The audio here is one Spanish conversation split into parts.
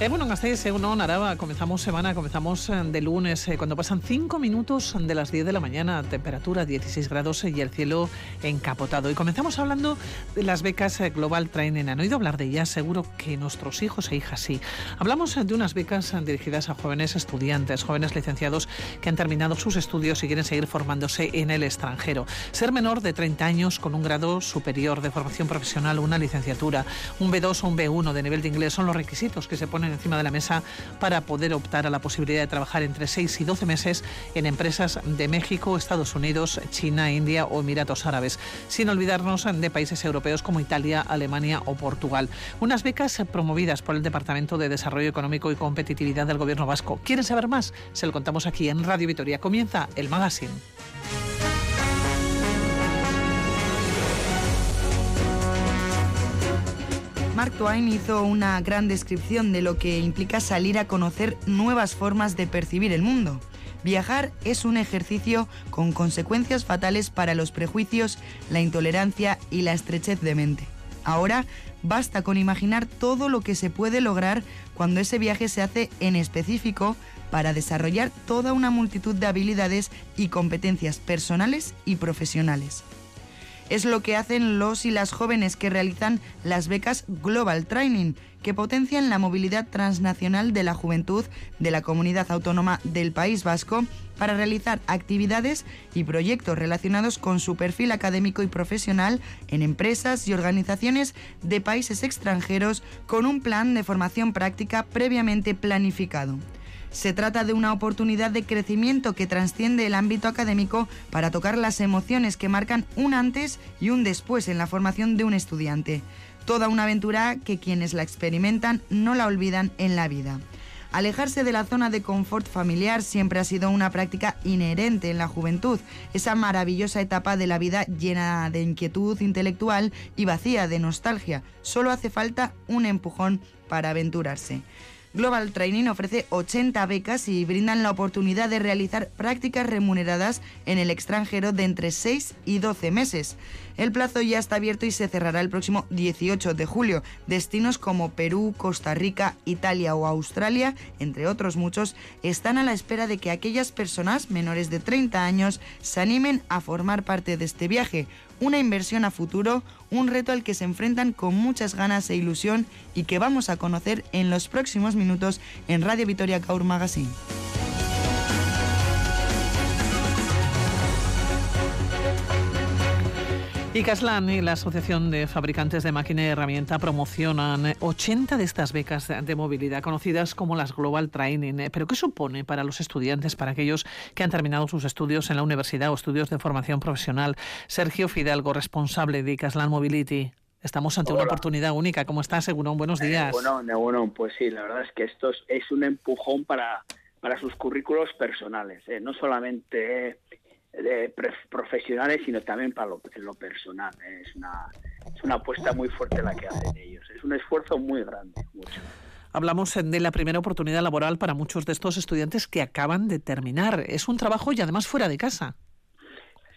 Eh, bueno, en Gasteiz, eh, uno, Narava, comenzamos semana, comenzamos eh, de lunes, cuando pasan cinco minutos de las 10 de la mañana, temperatura 16 grados y el cielo encapotado. Y comenzamos hablando de las becas Global Training. ¿Han oído hablar de ellas? Seguro que nuestros hijos e hijas sí. Hablamos de unas becas dirigidas a jóvenes estudiantes, jóvenes licenciados que han terminado sus estudios y quieren seguir formándose en el extranjero. Ser menor de 30 años con un grado superior de formación profesional, una licenciatura, un B2 o un B1 de nivel de inglés son los requisitos que se ponen encima de la mesa para poder optar a la posibilidad de trabajar entre 6 y 12 meses en empresas de México, Estados Unidos, China, India o Emiratos Árabes, sin olvidarnos de países europeos como Italia, Alemania o Portugal. Unas becas promovidas por el Departamento de Desarrollo Económico y Competitividad del Gobierno Vasco. ¿Quieren saber más? Se lo contamos aquí en Radio Vitoria. Comienza el magazine. Mark Twain hizo una gran descripción de lo que implica salir a conocer nuevas formas de percibir el mundo. Viajar es un ejercicio con consecuencias fatales para los prejuicios, la intolerancia y la estrechez de mente. Ahora basta con imaginar todo lo que se puede lograr cuando ese viaje se hace en específico para desarrollar toda una multitud de habilidades y competencias personales y profesionales. Es lo que hacen los y las jóvenes que realizan las becas Global Training, que potencian la movilidad transnacional de la juventud de la comunidad autónoma del País Vasco para realizar actividades y proyectos relacionados con su perfil académico y profesional en empresas y organizaciones de países extranjeros con un plan de formación práctica previamente planificado. Se trata de una oportunidad de crecimiento que trasciende el ámbito académico para tocar las emociones que marcan un antes y un después en la formación de un estudiante. Toda una aventura que quienes la experimentan no la olvidan en la vida. Alejarse de la zona de confort familiar siempre ha sido una práctica inherente en la juventud, esa maravillosa etapa de la vida llena de inquietud intelectual y vacía de nostalgia. Solo hace falta un empujón para aventurarse. Global Training ofrece 80 becas y brindan la oportunidad de realizar prácticas remuneradas en el extranjero de entre 6 y 12 meses. El plazo ya está abierto y se cerrará el próximo 18 de julio. Destinos como Perú, Costa Rica, Italia o Australia, entre otros muchos, están a la espera de que aquellas personas menores de 30 años se animen a formar parte de este viaje. Una inversión a futuro, un reto al que se enfrentan con muchas ganas e ilusión y que vamos a conocer en los próximos minutos en Radio Vitoria Caur Magazine. Y Caslan y la Asociación de Fabricantes de Máquina y Herramienta promocionan 80 de estas becas de movilidad, conocidas como las Global Training. ¿Pero qué supone para los estudiantes, para aquellos que han terminado sus estudios en la universidad o estudios de formación profesional? Sergio Fidalgo, responsable de Caslan Mobility. Estamos ante una oportunidad única. ¿Cómo estás, Seguro? Buenos días. bueno, bueno, pues sí, la verdad es que esto es, un empujón para, para sus currículos personales. ¿eh? No solamente de profesionales, sino también para lo, lo personal. Es una, es una apuesta muy fuerte la que hacen ellos. Es un esfuerzo muy grande, mucho. Hablamos de la primera oportunidad laboral para muchos de estos estudiantes que acaban de terminar. Es un trabajo y además fuera de casa.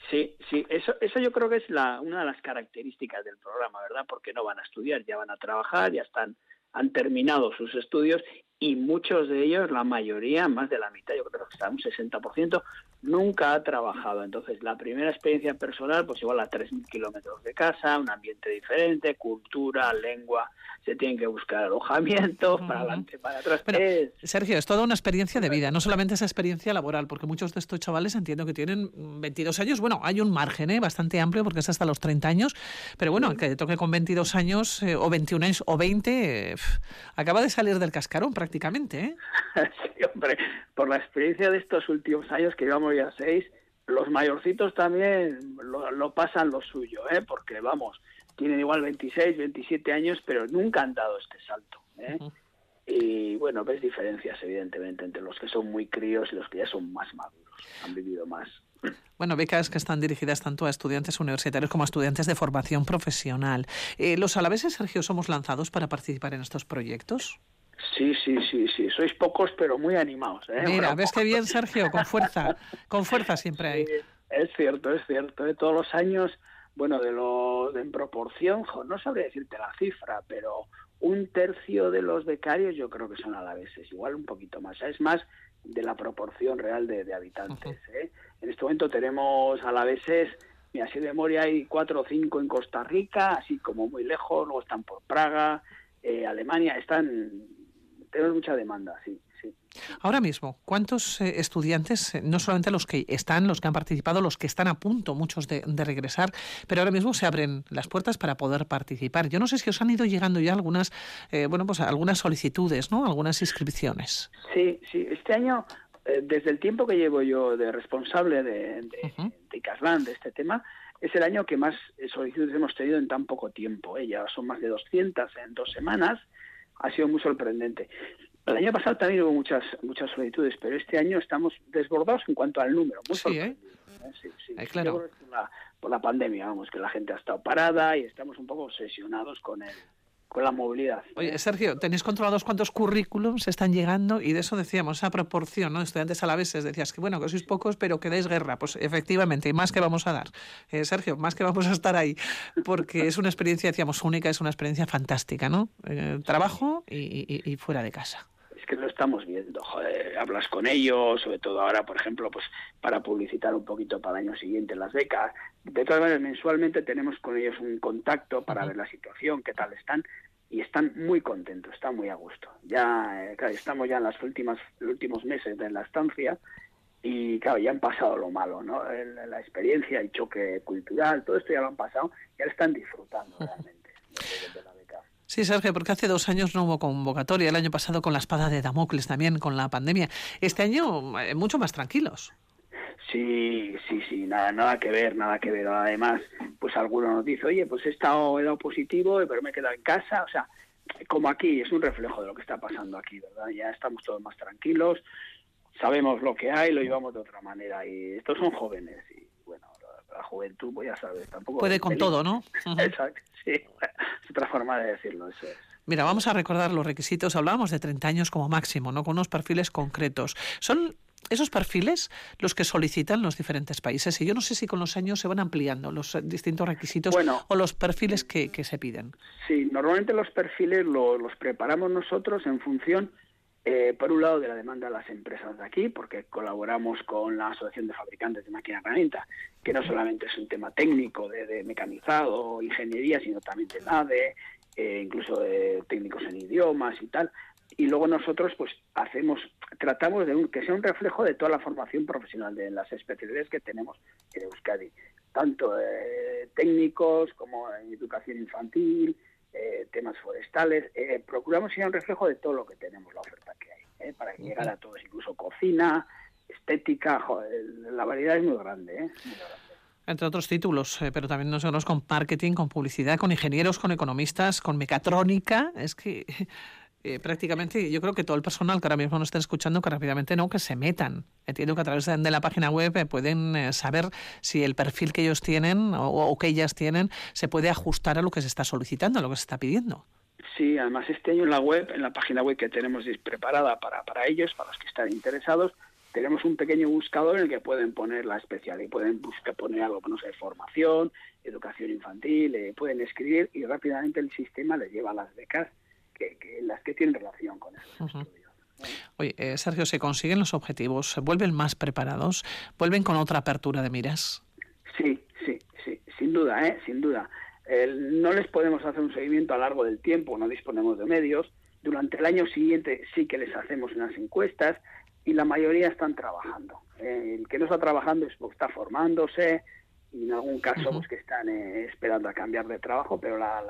Sí, sí, eso, eso yo creo que es la, una de las características del programa, ¿verdad? Porque no van a estudiar, ya van a trabajar, ya están, han terminado sus estudios y muchos de ellos, la mayoría, más de la mitad, yo creo que está un 60%, nunca ha trabajado. Entonces, la primera experiencia personal, pues igual a 3.000 kilómetros de casa, un ambiente diferente, cultura, lengua, se tienen que buscar alojamiento, para adelante, para atrás. Sergio, es toda una experiencia de vida, no solamente esa experiencia laboral, porque muchos de estos chavales entiendo que tienen 22 años. Bueno, hay un margen ¿eh? bastante amplio porque es hasta los 30 años, pero bueno, que toque con 22 años eh, o 21 años o 20, acaba de salir del cascarón prácticamente. ¿Eh? sí, hombre, por la experiencia de estos últimos años que llevamos ya seis, los mayorcitos también lo, lo pasan lo suyo, ¿eh? porque vamos, tienen igual 26, 27 años, pero nunca han dado este salto. ¿eh? Y bueno, ves diferencias, evidentemente, entre los que son muy críos y los que ya son más maduros, han vivido más. Bueno, becas que están dirigidas tanto a estudiantes universitarios como a estudiantes de formación profesional. Eh, ¿Los alaveses, Sergio, somos lanzados para participar en estos proyectos? Sí, sí, sí, sí. Sois pocos, pero muy animados. ¿eh? Mira, ves qué bien, Sergio, con fuerza. con fuerza siempre hay. es cierto, es cierto. ¿eh? Todos los años bueno, de los en proporción, no sabría decirte la cifra, pero un tercio de los becarios yo creo que son alaveses, igual un poquito más. Es más de la proporción real de, habitantes. ¿eh? En este momento tenemos alaveses, mira, así de memoria hay cuatro o cinco en Costa Rica, así como muy lejos, luego están por Praga, eh, Alemania, están, tenemos mucha demanda, sí. Ahora mismo, ¿cuántos eh, estudiantes, eh, no solamente los que están, los que han participado, los que están a punto, muchos de, regresar, pero ahora mismo se abren las puertas para poder participar? Yo no sé si os han ido llegando ya algunas, eh, bueno, pues algunas solicitudes, ¿no? Algunas inscripciones. Sí, sí. Este año, desde el tiempo que llevo yo de responsable de, de, de este tema, es el año que más solicitudes hemos tenido en tan poco tiempo. Ya son más de 200 en dos semanas. Ha sido muy sorprendente. El año pasado también hubo muchas muchas solicitudes, pero este año estamos desbordados en cuanto al número. Muy sí, ¿eh? ¿eh? sí, sí. claro. Por la, pandemia, vamos, que la gente ha estado parada y estamos un poco obsesionados con el, con la movilidad. Oye, Sergio, ¿tenéis controlados cuántos currículums están llegando? Y de eso decíamos, esa proporción, ¿no? Estudiantes a la vez, decías que bueno, que sois pocos, pero que dais guerra. Pues efectivamente, y más que vamos a dar. Eh, Sergio, más que vamos a estar ahí, porque es una experiencia, decíamos, única, es una experiencia fantástica, ¿no? Eh, trabajo y, fuera de casa estamos viendo, joder, hablas con ellos, sobre todo ahora, por ejemplo, pues para publicitar un poquito para el año siguiente las becas. De todas maneras, mensualmente tenemos con ellos un contacto para ver la situación, qué tal están, y están muy contentos, están muy a gusto. Ya eh, estamos ya en las últimas los últimos meses de la estancia y claro, ya han pasado lo malo, ¿no? la experiencia, el choque cultural, todo esto ya lo han pasado y ahora están disfrutando realmente. Sí, Sergio, porque hace dos años no hubo convocatoria, el año pasado con la espada de Damocles también, con la pandemia. Este año eh, mucho más tranquilos. Sí, sí, sí, nada, nada que ver, nada que ver. Además, pues alguno nos dice, oye, pues he estado, he dado positivo, pero me he quedado en casa. O sea, como aquí, es un reflejo de lo que está pasando aquí, ¿verdad? Ya estamos todos más tranquilos, sabemos lo que hay, lo llevamos de otra manera. Y estos son jóvenes y, la, juventud, pues ya sabes, tampoco... Puede con todo, ¿no? Exacto, sí. Es otra forma de decirlo, eso es. Mira, vamos a recordar los requisitos. Hablábamos de 30 años como máximo, ¿no? Con unos perfiles concretos. Son esos perfiles los que solicitan los diferentes países. Y yo no sé si con los años se van ampliando los distintos requisitos o los perfiles que, se piden. Sí, normalmente los perfiles los preparamos nosotros en función, eh, por un lado, de la demanda de las empresas de aquí, porque colaboramos con la Asociación de Fabricantes de Máquina Herramienta, que no solamente es un tema técnico de, mecanizado, ingeniería, sino también de NADE, eh, incluso técnicos en idiomas y tal. Y luego nosotros pues hacemos tratamos de que sea un reflejo de toda la formación profesional de las especialidades que tenemos en Euskadi tanto eh, técnicos como en educación infantil eh, temas forestales. Eh, procuramos ser un reflejo de todo lo que tenemos que para llegar a todos incluso cocina estética la variedad es muy grande, muy grande. Entre otros títulos, pero también nosotros con marketing, con publicidad, con ingenieros, con economistas, con mecatrónica. Es que eh, prácticamente yo creo que todo el personal que ahora mismo nos está escuchando que rápidamente no que se metan. Entiendo que a través de, la página web eh, pueden eh, saber si el perfil que ellos tienen o, que ellas tienen se puede ajustar a lo que se está solicitando a lo que se está pidiendo sí además este año en la web en la página web que tenemos preparada para para ellos para los que están interesados tenemos un pequeño buscador en el que pueden poner la especial y pueden buscar poner algo no sé formación educación infantil pueden escribir y rápidamente el sistema les lleva las becas que, las que tienen relación con esos estudios. Oye, eh, Sergio, ¿se consiguen los objetivos? ¿Se vuelven más preparados? ¿Vuelven con otra apertura de miras? Sí, sí, sí, sin duda, ¿eh? sin duda. No les podemos hacer un seguimiento a lo largo del tiempo, no disponemos de medios. Durante el año siguiente sí que les hacemos unas encuestas y la mayoría están trabajando. el que no está trabajando es porque está formándose y en algún caso pues que están eh, esperando a cambiar de trabajo, pero la,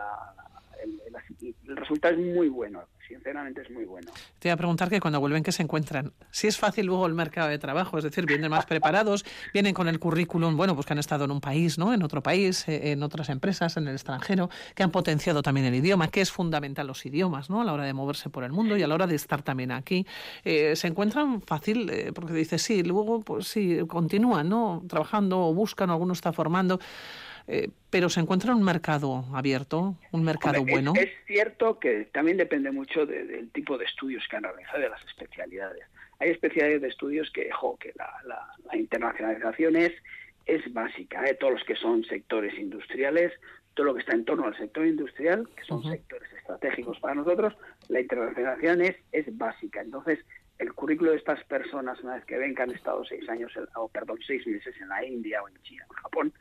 el, resultado es muy bueno, sinceramente es muy bueno. Te iba a preguntar que cuando vuelven, ¿qué se encuentran? Si es fácil luego el mercado de trabajo, es decir, vienen más preparados, vienen con el currículum, bueno, pues que han estado en un país, ¿no? En otro país, eh, en otras empresas, en el extranjero, que han potenciado también el idioma, que es fundamental los idiomas, ¿no? A la hora de moverse por el mundo y a la hora de estar también aquí. Eh, se encuentran fácil, eh, porque dice, sí, luego, pues sí, continúan, ¿no? Trabajando o buscan, o alguno está formando. Eh, pero se encuentra un mercado abierto, un mercado bueno. Es, cierto que también depende mucho del tipo de estudios que han realizado, de las especialidades. Hay especialidades de estudios que, jo, que la, internacionalización es es básica. ¿eh? Todos los que son sectores industriales, todo lo que está en torno al sector industrial, que son sectores estratégicos para nosotros, la internacionalización es, es básica. Entonces, el currículo de estas personas, una vez que ven que han estado seis años, o perdón, seis meses en la India o en China o en Japón,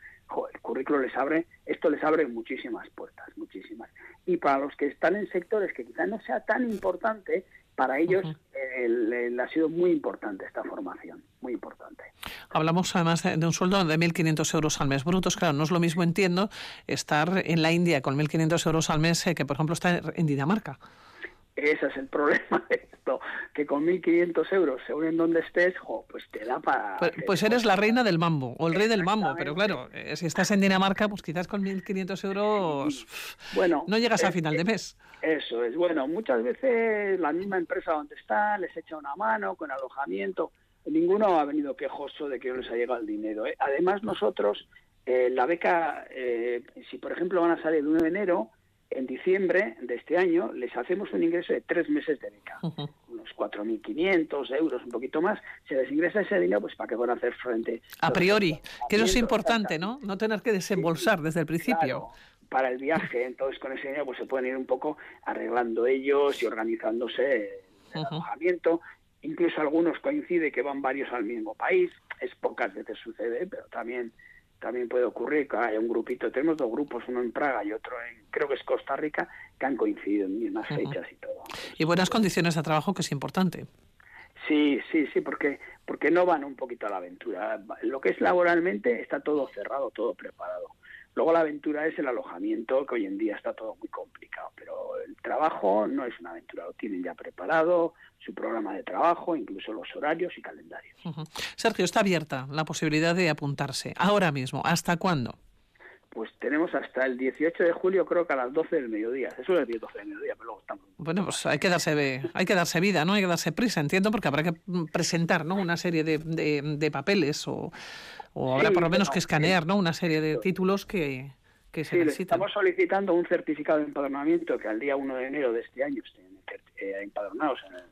el currículo les abre, esto les abre muchísimas puertas, muchísimas. Y para los que están en sectores que quizás no sea tan importante, para ellos ha sido muy importante esta formación, muy importante. Hablamos además de, un sueldo de 1.500 euros al mes brutos. Claro, no es lo mismo, entiendo, estar en la India con 1.500 euros al mes eh, que, por ejemplo, estar en Dinamarca. Ese es el problema de esto, que con 1.500 euros, según en donde estés, pues te da para... Pues, pues eres la reina del mambo, o el rey del mambo, pero claro, eh, si estás en Dinamarca, pues quizás con 1.500 euros bueno, no llegas a final de mes. Eso es, bueno, muchas veces la misma empresa donde están les echa una mano con alojamiento, ninguno ha venido quejoso de que no les ha llegado el dinero. ¿eh? Además nosotros, eh, la beca, si por ejemplo van a salir el 1 de enero, en diciembre de este año les hacemos un ingreso de tres meses de beca, unos 4.500 euros, un poquito más, se les ingresa ese dinero pues para que puedan hacer frente. A priori, que eso es importante, ¿no? No tener que desembolsar desde el principio. para el viaje, entonces con ese dinero pues se pueden ir un poco arreglando ellos y organizándose el alojamiento. Incluso algunos coincide que van varios al mismo país, es pocas veces sucede, pero también también puede ocurrir que haya un grupito, tenemos dos grupos, uno en Praga y otro en, creo que es Costa Rica, que han coincidido en mismas fechas y todo. Y buenas condiciones de trabajo, que es importante. Sí, sí, sí, porque, porque no van un poquito a la aventura. Lo que es laboralmente está todo cerrado, todo preparado. Luego la aventura es el alojamiento, que hoy en día está todo muy complicado, pero el trabajo no es una aventura, lo tienen ya preparado, su programa de trabajo, incluso los horarios y calendarios. Sergio, está abierta la posibilidad de apuntarse ahora mismo. ¿Hasta cuándo? Pues tenemos hasta el 18 de julio, creo que a las 12 del mediodía. Eso es el 12 del mediodía, pero luego estamos. Bueno, pues hay que darse, hay que darse vida, ¿no? Hay que darse prisa, entiendo, porque habrá que presentar, ¿no? Una serie de, de, papeles o, o habrá por lo menos que escanear, ¿no? Una serie de títulos que, que se sí, necesitan. Estamos solicitando un certificado de empadronamiento que al día 1 de enero de este año estén eh, empadronados en el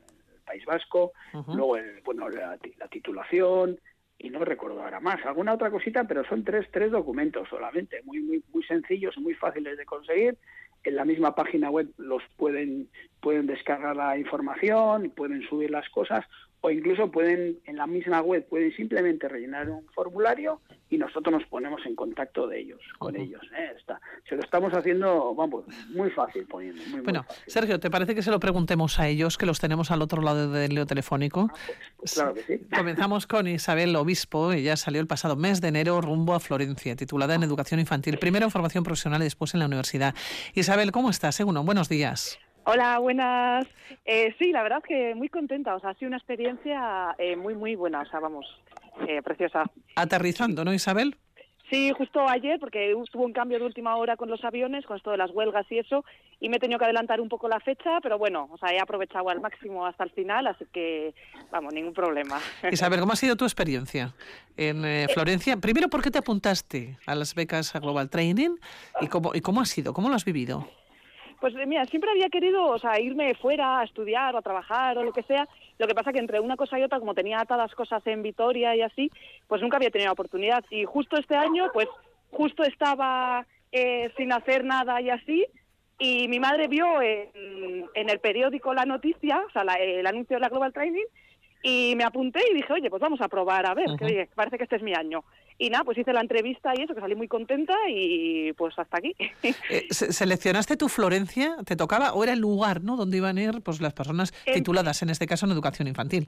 País Vasco, luego bueno, la, titulación y no recuerdo ahora más, alguna otra cosita, pero son tres, tres documentos solamente, muy, muy, muy sencillos, muy fáciles de conseguir. En la misma página web los pueden, pueden descargar la información, pueden subir las cosas o incluso pueden, en la misma web, pueden simplemente rellenar un formulario y nosotros nos ponemos en contacto de ellos, con ellos. ¿eh? Está, se lo estamos haciendo, vamos, muy fácil poniendo. bueno, Sergio, ¿te parece que se lo preguntemos a ellos, que los tenemos al otro lado del leo telefónico? Ah, pues, pues claro que sí. Comenzamos con Isabel Obispo, ella salió el pasado mes de enero rumbo a Florencia, titulada en Educación Infantil, primero en formación profesional y después en la universidad. Isabel, ¿cómo estás? Según, buenos días. Hola, buenas. Eh, sí, la verdad que muy contenta. O sea, ha sido una experiencia eh, muy, muy buena. O sea, vamos, eh, preciosa. Aterrizando, ¿no, Isabel? Sí, justo ayer, porque hubo un cambio de última hora con los aviones, con esto de las huelgas y eso, y me he tenido que adelantar un poco la fecha, pero bueno, o sea, he aprovechado al máximo hasta el final, así que, vamos, ningún problema. Isabel, ¿cómo ha sido tu experiencia en Florencia? Primero, ¿por qué te apuntaste a las becas a Global Training y cómo, y cómo ha sido? ¿Cómo lo has vivido? Pues mira, siempre había querido, o sea, irme fuera a estudiar o a trabajar o lo que sea. Lo que pasa que entre una cosa y otra, como tenía atadas cosas en Vitoria y así, pues nunca había tenido oportunidad. Y justo este año, pues justo estaba eh, sin hacer nada y así. Y mi madre vio en, el periódico la noticia, o sea, el anuncio de la Global Training, y me apunté y dije, oye, pues vamos a probar, a ver, que parece que este es mi año. Y nada, pues hice la entrevista y eso, que salí muy contenta y pues hasta aquí. Eh, ¿Seleccionaste tu Florencia? ¿Te tocaba o era el lugar ¿no? donde iban a ir pues, las personas tituladas, en este caso en educación infantil?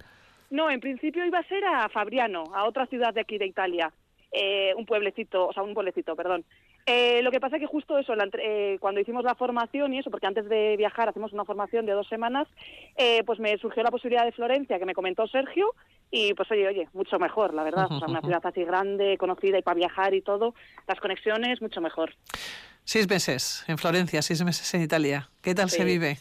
No, en principio iba a ser a Fabriano, a otra ciudad de aquí de Italia, eh, un pueblecito, o sea, un pueblecito, perdón. Eh, lo que pasa es que justo eso, eh, cuando hicimos la formación y eso, porque antes de viajar hacemos una formación de dos semanas, eh, pues me surgió la posibilidad de Florencia, que me comentó Sergio, y pues oye, oye, mucho mejor, la verdad. O sea, una ciudad así grande, conocida y para viajar y todo, las conexiones, mucho mejor. Seis meses en Florencia, seis meses en Italia. ¿Qué tal se vive?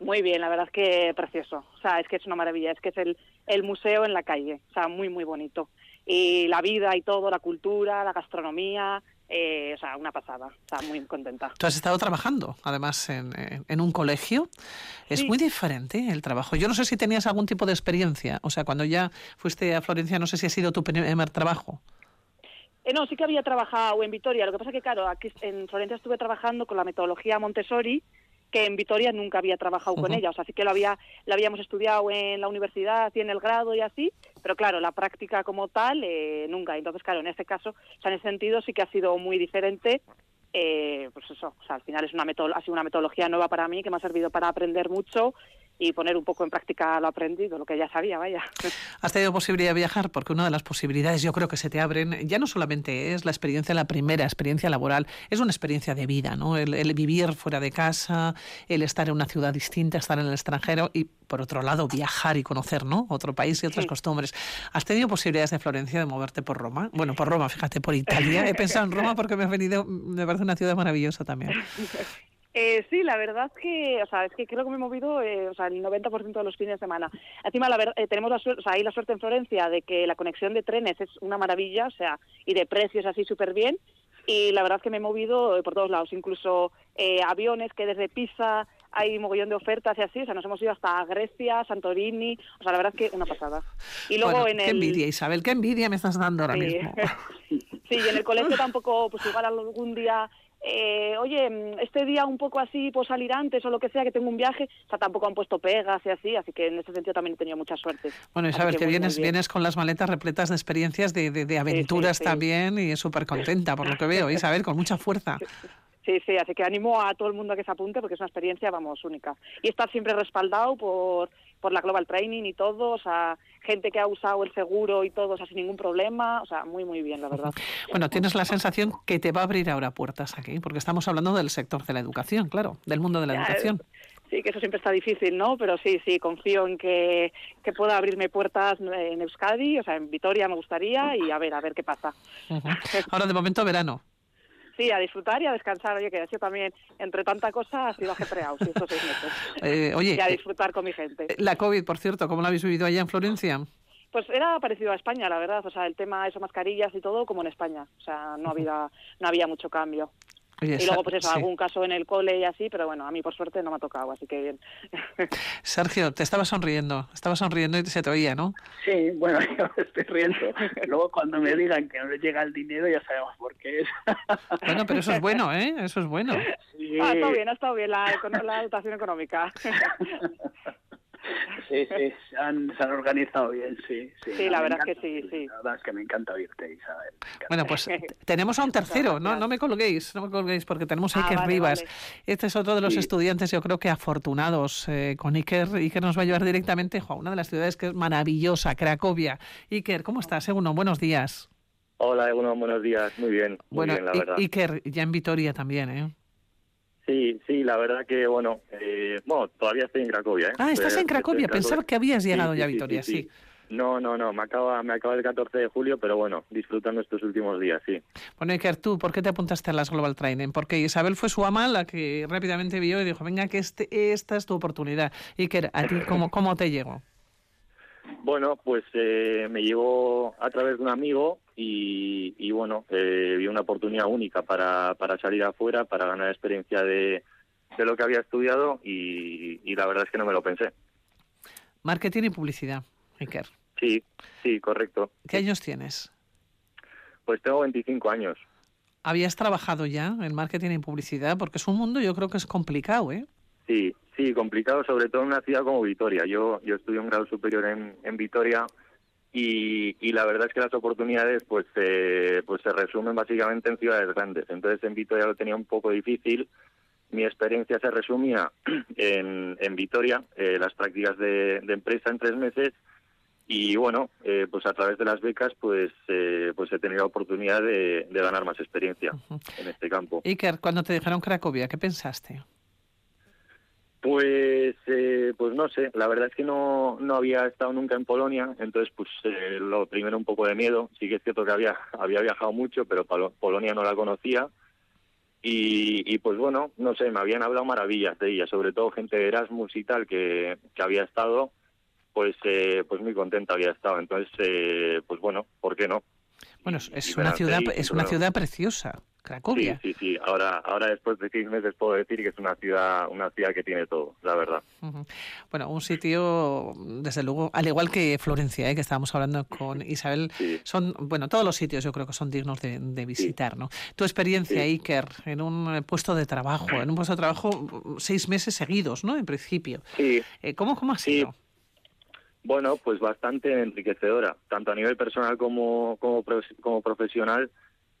Muy bien, la verdad es que precioso. O sea, es que es una maravilla, es que es el, el museo en la calle, o sea, muy, muy bonito. Y la vida y todo, la cultura, la gastronomía, eh, o sea, una pasada, está muy contenta. Tú has estado trabajando, además, en, en un colegio. Es muy diferente el trabajo. Yo no sé si tenías algún tipo de experiencia, o sea, cuando ya fuiste a Florencia, no sé si ha sido tu primer trabajo. Eh, no, sí que había trabajado en Vitoria. Lo que pasa que, claro, aquí en Florencia estuve trabajando con la metodología Montessori, que en Vitoria nunca había trabajado con ella. O sea, sí que lo, había, lo habíamos estudiado en la universidad y en el grado y así, pero claro, la práctica como tal, eh, nunca. Entonces, claro, en este caso, o sea, en ese sentido sí que ha sido muy diferente. Eh, pues eso, o sea, al final es una ha sido una metodología nueva para mí que me ha servido para aprender mucho y poner un poco en práctica lo aprendido, lo que ya sabía, vaya. ¿Has tenido posibilidad de viajar? Porque una de las posibilidades yo creo que se te abren, ya no solamente es la experiencia, la primera experiencia laboral, es una experiencia de vida, ¿no? El, vivir fuera de casa, el estar en una ciudad distinta, estar en el extranjero y, por otro lado, viajar y conocer, ¿no? Otro país y otras costumbres. ¿Has tenido posibilidades de Florencia de moverte por Roma? Bueno, por Roma, fíjate, por Italia. He pensado en Roma porque me ha venido, me parece una ciudad maravillosa también. Eh, sí, la verdad que, o sea, es que creo que me he movido, eh, o sea, el 90% de los fines de semana. Encima, la eh, tenemos la suerte, o sea, hay la suerte en Florencia de que la conexión de trenes es una maravilla, o sea, y de precios así súper bien. Y la verdad es que me he movido por todos lados, incluso aviones que desde Pisa hay mogollón de ofertas y así, o sea, nos hemos ido hasta Grecia, Santorini, o sea, la verdad es que una pasada. Y luego en el... Qué envidia, Isabel, qué envidia me estás dando ahora mismo. sí, y en el colegio tampoco, pues igual algún día eh, oye, este día un poco así puedo salir antes o lo que sea, que tengo un viaje, o sea, tampoco han puesto pegas y así, así que en ese sentido también he tenido mucha suerte. Bueno, y sabes que, vienes, vienes con las maletas repletas de experiencias, de, de, aventuras también y es súper contenta por lo que veo, Isabel, con mucha fuerza. Sí, sí, así que animo a todo el mundo a que se apunte porque es una experiencia, vamos, única. Y estar siempre respaldado por, por la Global Training y todo, o sea, gente que ha usado el seguro y todo, o sea, sin ningún problema, o sea, muy, muy bien, la verdad. Bueno, tienes la sensación que te va a abrir ahora puertas aquí, porque estamos hablando del sector de la educación, claro, del mundo de la educación. Sí, que eso siempre está difícil, ¿no? Pero sí, sí, confío en que, que pueda abrirme puertas en Euskadi, o sea, en Vitoria me gustaría y a ver, a ver qué pasa. Ahora, de momento, verano. Sí, a disfrutar y a descansar. Oye, que ha sido también, entre tanta cosa, ha sido ajetreado sí, estos seis meses. Eh, oye, y a eh, disfrutar con mi gente. La COVID, por cierto, ¿cómo la habéis vivido allá en Florencia? Pues era parecido a España, la verdad. O sea, el tema, eso, mascarillas y todo, como en España. O sea, no había, no había mucho cambio y luego, pues eso, algún caso en el cole y así, pero bueno, a mí por suerte no me ha tocado, así que bien. Sergio, te estaba sonriendo, estaba sonriendo y se te oía, ¿no? Sí, bueno, yo estoy riendo. Luego cuando me digan que no les llega el dinero ya sabemos por qué es. Bueno, pero eso es bueno, ¿eh? Eso es bueno. Sí. Ah, está bien, ha estado bien la, la dotación económica. Sí, sí, se han, se han organizado bien, sí. Sí, la verdad es que sí, sí. La verdad es que me encanta oírte, Isabel. Bueno, pues tenemos a un tercero, no, no me colguéis, no me colguéis, porque tenemos a ah, Iker Rivas. Este es otro de los estudiantes, yo creo que afortunados eh, con Iker. Iker nos va a llevar directamente a una de las ciudades que es maravillosa, Cracovia. Iker, ¿cómo estás? Uno, buenos días. Hola, Eguno, buenos días. Muy bien, muy bueno, bien, la verdad. Iker, ya en Vitoria también, ¿eh? Sí, sí, la verdad que, bueno, eh, bueno, todavía estoy en Cracovia. ¿eh? Ah, estás en Cracovia, pensaba que habías llegado ya a Vitoria, sí, No, no, no, me acaba, me acaba el 14 de julio, pero bueno, disfrutando estos últimos días, sí. Bueno, Iker, tú, ¿por qué te apuntaste a las Global Training? Porque Isabel fue su ama la que rápidamente vio y dijo, venga, que este, esta es tu oportunidad. Iker, ¿a ti cómo, cómo te llegó? Bueno, pues eh, me llegó a través de un amigo y, bueno, eh, vi una oportunidad única para, para salir afuera, para ganar experiencia de, de lo que había estudiado y, la verdad es que no me lo pensé. Marketing y publicidad, Iker. Sí, sí, correcto. ¿Qué años tienes? Pues tengo 25 años. ¿Habías trabajado ya en marketing y publicidad? Porque es un mundo yo creo que es complicado, ¿eh? Sí, sí, complicado, sobre todo en una ciudad como Vitoria. Yo, yo estudié un grado superior en, en Vitoria y, la verdad es que las oportunidades pues eh, pues se resumen básicamente en ciudades grandes. Entonces en Vitoria lo tenía un poco difícil. Mi experiencia se resumía en, en Vitoria eh, las prácticas de, empresa en tres meses y bueno eh, pues a través de las becas pues pues he tenido la oportunidad de, ganar más experiencia en este campo. Iker cuando te dejaron Cracovia qué pensaste pues, eh, pues no sé, la verdad es que no, no había estado nunca en Polonia, entonces pues eh, lo primero un poco de miedo, sí que es cierto que había, había viajado mucho, pero Polonia no la conocía y, y, pues bueno, no sé, me habían hablado maravillas de ella, sobre todo gente de Erasmus y tal que, que había estado, pues, eh, pues muy contenta había estado, entonces pues bueno, ¿por qué no? Bueno, es una ciudad, es una ciudad preciosa. Cracovia. Sí, sí, sí. Ahora, ahora después de seis meses puedo decir que es una ciudad, una ciudad que tiene todo, la verdad. Bueno, un sitio, desde luego, al igual que Florencia, ¿eh? que estábamos hablando con Isabel, son, bueno, todos los sitios yo creo que son dignos de, visitar, ¿no? Tu experiencia, Iker, en un puesto de trabajo, en un puesto de trabajo seis meses seguidos, ¿no? En principio. Sí. Eh, ¿Cómo, cómo ha sido? Bueno, pues bastante enriquecedora, tanto a nivel personal como, como, como profesional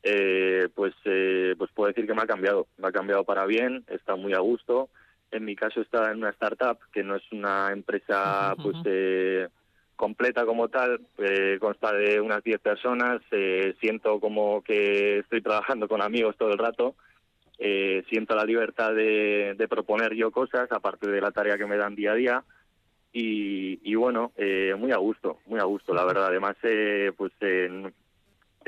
eh, pues, eh, pues puedo decir que me ha cambiado. Me ha cambiado para bien, está muy a gusto. En mi caso está en una startup que no es una empresa pues eh, completa como tal, eh, consta de unas 10 personas. Eh, siento como que estoy trabajando con amigos todo el rato. Eh, siento la libertad de, de, proponer yo cosas, aparte de la tarea que me dan día a día. Y, y bueno, eh, muy a gusto, muy a gusto, la verdad. Además, eh, pues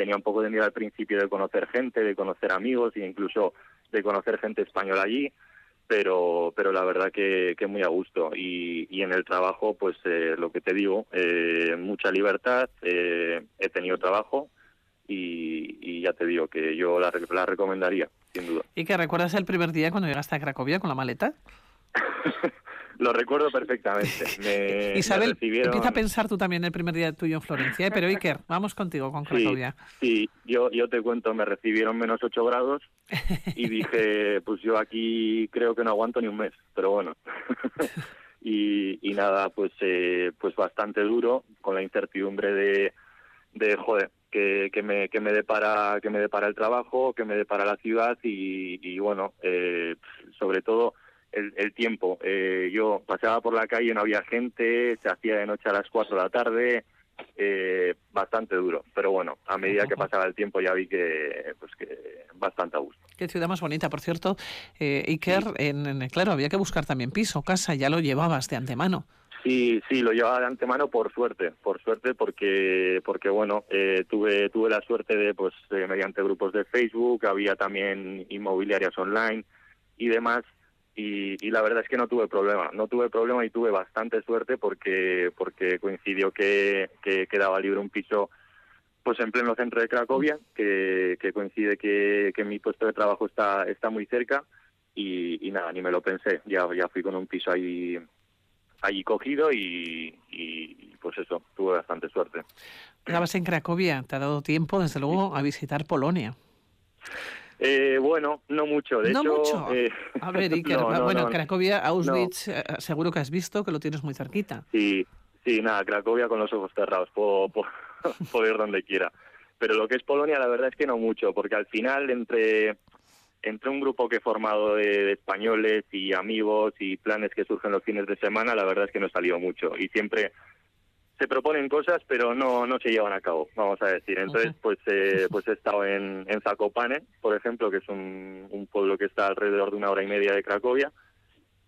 tenía un poco de miedo al principio de conocer gente, de conocer amigos e incluso de conocer gente española allí, pero, pero la verdad que, que muy a gusto. Y, y en el trabajo, pues eh, lo que te digo, eh, mucha libertad, eh, he tenido trabajo y, y, ya te digo que yo la, la recomendaría, sin duda. ¿Y que recuerdas el primer día cuando llegaste a Cracovia con la maleta? Lo recuerdo perfectamente. Me, Isabel, empieza a pensar tú también el primer día tuyo en Florencia, ¿eh? pero Iker, vamos contigo con Cracovia. Sí, yo, yo te cuento, me recibieron menos 8 grados y dije, pues yo aquí creo que no aguanto ni un mes, pero bueno. y, y nada, pues, eh, pues bastante duro, con la incertidumbre de, de joder, que, que, me, que, me depara, que me depara el trabajo, que me depara la ciudad y, y bueno, eh, sobre todo el, el tiempo. Eh, yo paseaba por la calle, no había gente, se hacía de noche a las 4 de la tarde, eh, bastante duro. Pero bueno, a medida que pasaba el tiempo ya vi que, pues que bastante a gusto. Qué ciudad más bonita, por cierto. Eh, Iker, en, en, claro, había que buscar también piso, casa, ya lo llevabas de antemano. Sí, sí, lo llevaba de antemano por suerte, por suerte porque porque bueno, eh, tuve tuve la suerte de pues eh, mediante grupos de Facebook, había también inmobiliarias online y demás y, y, la verdad es que no tuve problema, no tuve problema y tuve bastante suerte porque porque coincidió que, que quedaba libre un piso pues en pleno centro de Cracovia, que, que coincide que, que mi puesto de trabajo está está muy cerca y, y nada, ni me lo pensé, ya ya fui con un piso ahí allí cogido y, y, pues eso, tuve bastante suerte. Estabas en Cracovia, te ha dado tiempo desde luego a visitar Polonia. Eh, bueno, no mucho. De no hecho, mucho. Eh, a ver, Iker, no, no, bueno, Cracovia, Auschwitz, eh, seguro que has visto que lo tienes muy cerquita. Sí, sí, nada, Cracovia con los ojos cerrados, puedo, puedo, puedo ir donde quiera. Pero lo que es Polonia, la verdad es que no mucho, porque al final entre entre un grupo que he formado de, de, españoles y amigos y planes que surgen los fines de semana, la verdad es que no he salido mucho y siempre se proponen cosas pero no no se llevan a cabo, vamos a decir. Entonces, pues eh, pues he estado en, en Zakopane, por ejemplo, que es un, un pueblo que está alrededor de una hora y media de Cracovia,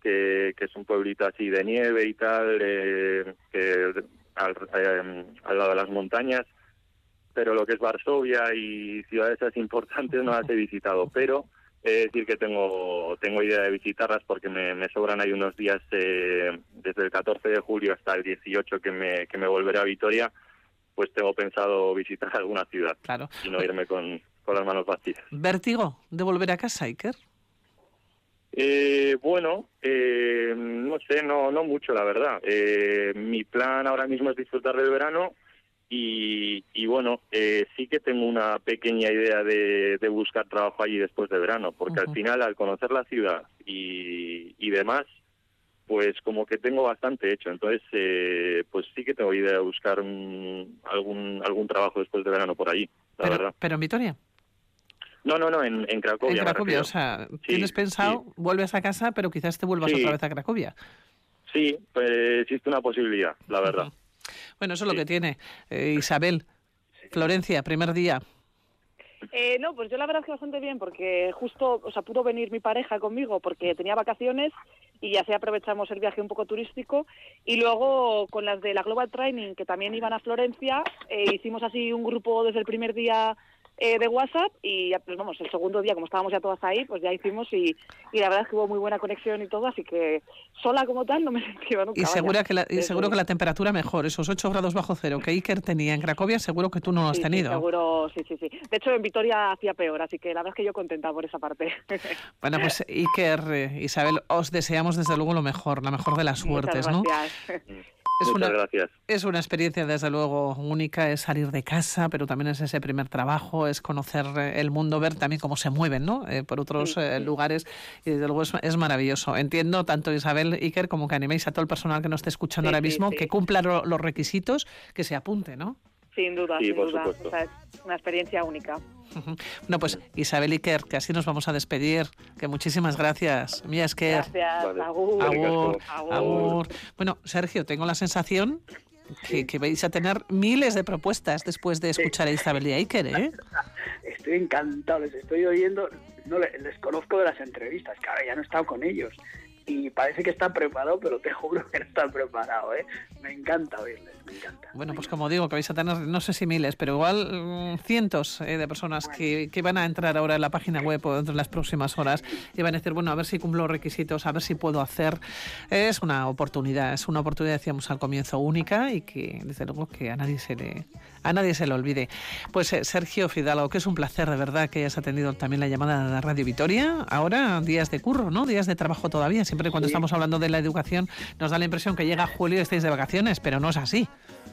que, que es un pueblito así de nieve y tal, eh, que al, eh, al lado de las montañas pero lo que es Varsovia y ciudades así importantes no las he visitado, pero es decir que tengo tengo idea de visitarlas porque me, me sobran ahí unos días eh, desde el 14 de julio hasta el 18 que me, que me volveré a Vitoria, pues tengo pensado visitar alguna ciudad claro. y no irme con, con las manos vacías. ¿Vértigo de volver a casa, Iker? Eh, bueno, eh, no sé, no, no mucho, la verdad. Eh, mi plan ahora mismo es disfrutar del verano y, y bueno, eh, sí que tengo una pequeña idea de, de, buscar trabajo allí después de verano, porque uh -huh. al final al conocer la ciudad y, y, demás, pues como que tengo bastante hecho. Entonces, eh, pues sí que tengo idea de buscar un, algún algún trabajo después de verano por allí, la pero, verdad. ¿Pero en Vitoria? No, no, no, en, en Cracovia. En Cracovia, o sea, sí, tienes pensado, sí. vuelves a casa, pero quizás te vuelvas sí. otra vez a Cracovia. Sí, pues existe una posibilidad, la verdad. Uh -huh. Bueno, eso es lo que tiene. Eh, Isabel, Florencia, primer día. Eh, no, pues yo la verdad es que bastante bien, porque justo, o sea, pudo venir mi pareja conmigo porque tenía vacaciones y así aprovechamos el viaje un poco turístico. Y luego con las de la Global Training, que también iban a Florencia, eh, hicimos así un grupo desde el primer día eh, de WhatsApp y ya, pues vamos, el segundo día, como estábamos ya todas ahí, pues ya hicimos y, y la verdad es que hubo muy buena conexión y todo, así que sola como tal no me sentía nunca. Y, segura que la, y seguro que la temperatura mejor, esos 8 grados bajo cero que Iker tenía en Cracovia, seguro que tú no lo has Sí, sí, tenido. seguro, sí, sí, sí. De hecho, en Vitoria hacía peor, así que la verdad es que yo contenta por esa parte. Bueno, pues Iker, eh, Isabel, os deseamos desde luego lo mejor, la mejor de las suertes, Muchas ¿no? Es Muchas una, gracias. es una experiencia desde luego única, es salir de casa, pero también es ese primer trabajo, es conocer eh, el mundo, ver también cómo se mueven ¿no? Eh, por otros eh, lugares y desde luego es, es maravilloso. Entiendo tanto Isabel Iker como que animéis a todo el personal que nos esté escuchando Sí, ahora sí, mismo sí. que cumpla lo- los requisitos, que se apunte, ¿no? Sin duda, Sí, sin por duda. supuesto. O sea, es una experiencia única. Bueno, pues Isabel Iker, que así nos vamos a despedir, que muchísimas gracias. Mía Esker. Gracias, Vale. Agur. Agur, Agur. agur. Bueno, Sergio, tengo la sensación que, que vais a tener miles de propuestas después de escuchar a Isabel y Iker, ¿eh? Estoy encantado, les estoy oyendo, no le- les conozco de las entrevistas, claro, ya no he estado con ellos y parece que están preparados, pero te juro que no están preparados, ¿eh? Me encanta oírles, me encanta. Bueno, pues como digo, que vais a tener, no sé si miles, pero igual mm, cientos eh, de personas que, que van a entrar ahora en la página web dentro de las próximas horas y van a decir, bueno, a ver si cumplo los requisitos, a ver si puedo hacer. Es una oportunidad, es una oportunidad, decíamos al comienzo, única y que desde luego que a nadie se le, a nadie se le olvide. Pues eh, Sergio Fidalgo, que es un placer de verdad que hayas atendido también la llamada de Radio Vitoria. Ahora días de curro, ¿no? Días de trabajo todavía. Siempre cuando Sí. estamos hablando de la educación nos da la impresión que llega julio y estáis de vacaciones, pero no es así.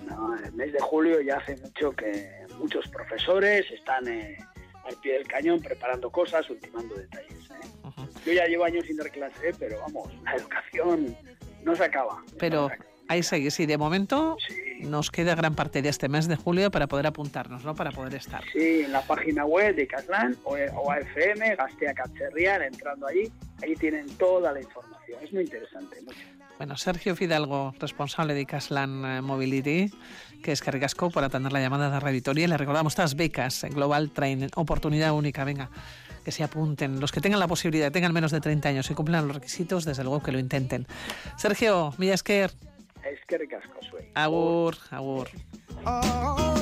No, el mes de julio ya hace mucho que muchos profesores están eh, al pie del cañón preparando cosas, ultimando detalles. ¿eh? Yo ya llevo años sin dar clase, pero vamos, la educación no se acaba. Pero No se acaba. Ahí seguís y de momento Sí. nos queda gran parte de este mes de julio para poder apuntarnos, ¿no? Para poder estar. Sí, en la página web de Caslan o, o AFM, Gastea Catzerrian, entrando allí, ahí tienen toda la información. Es muy interesante. mucho. Bueno, Sergio Fidalgo, responsable de Caslan eh, Mobility, que es Carrasco por atender la llamada de Radio Vitoria. Le recordamos estas becas en Global Training, oportunidad única, venga, que se apunten. Los que tengan la posibilidad, tengan menos de 30 años y cumplan los requisitos, desde luego que lo intenten. Sergio Millasker, Es que recasco soy. agur, agur. Oh,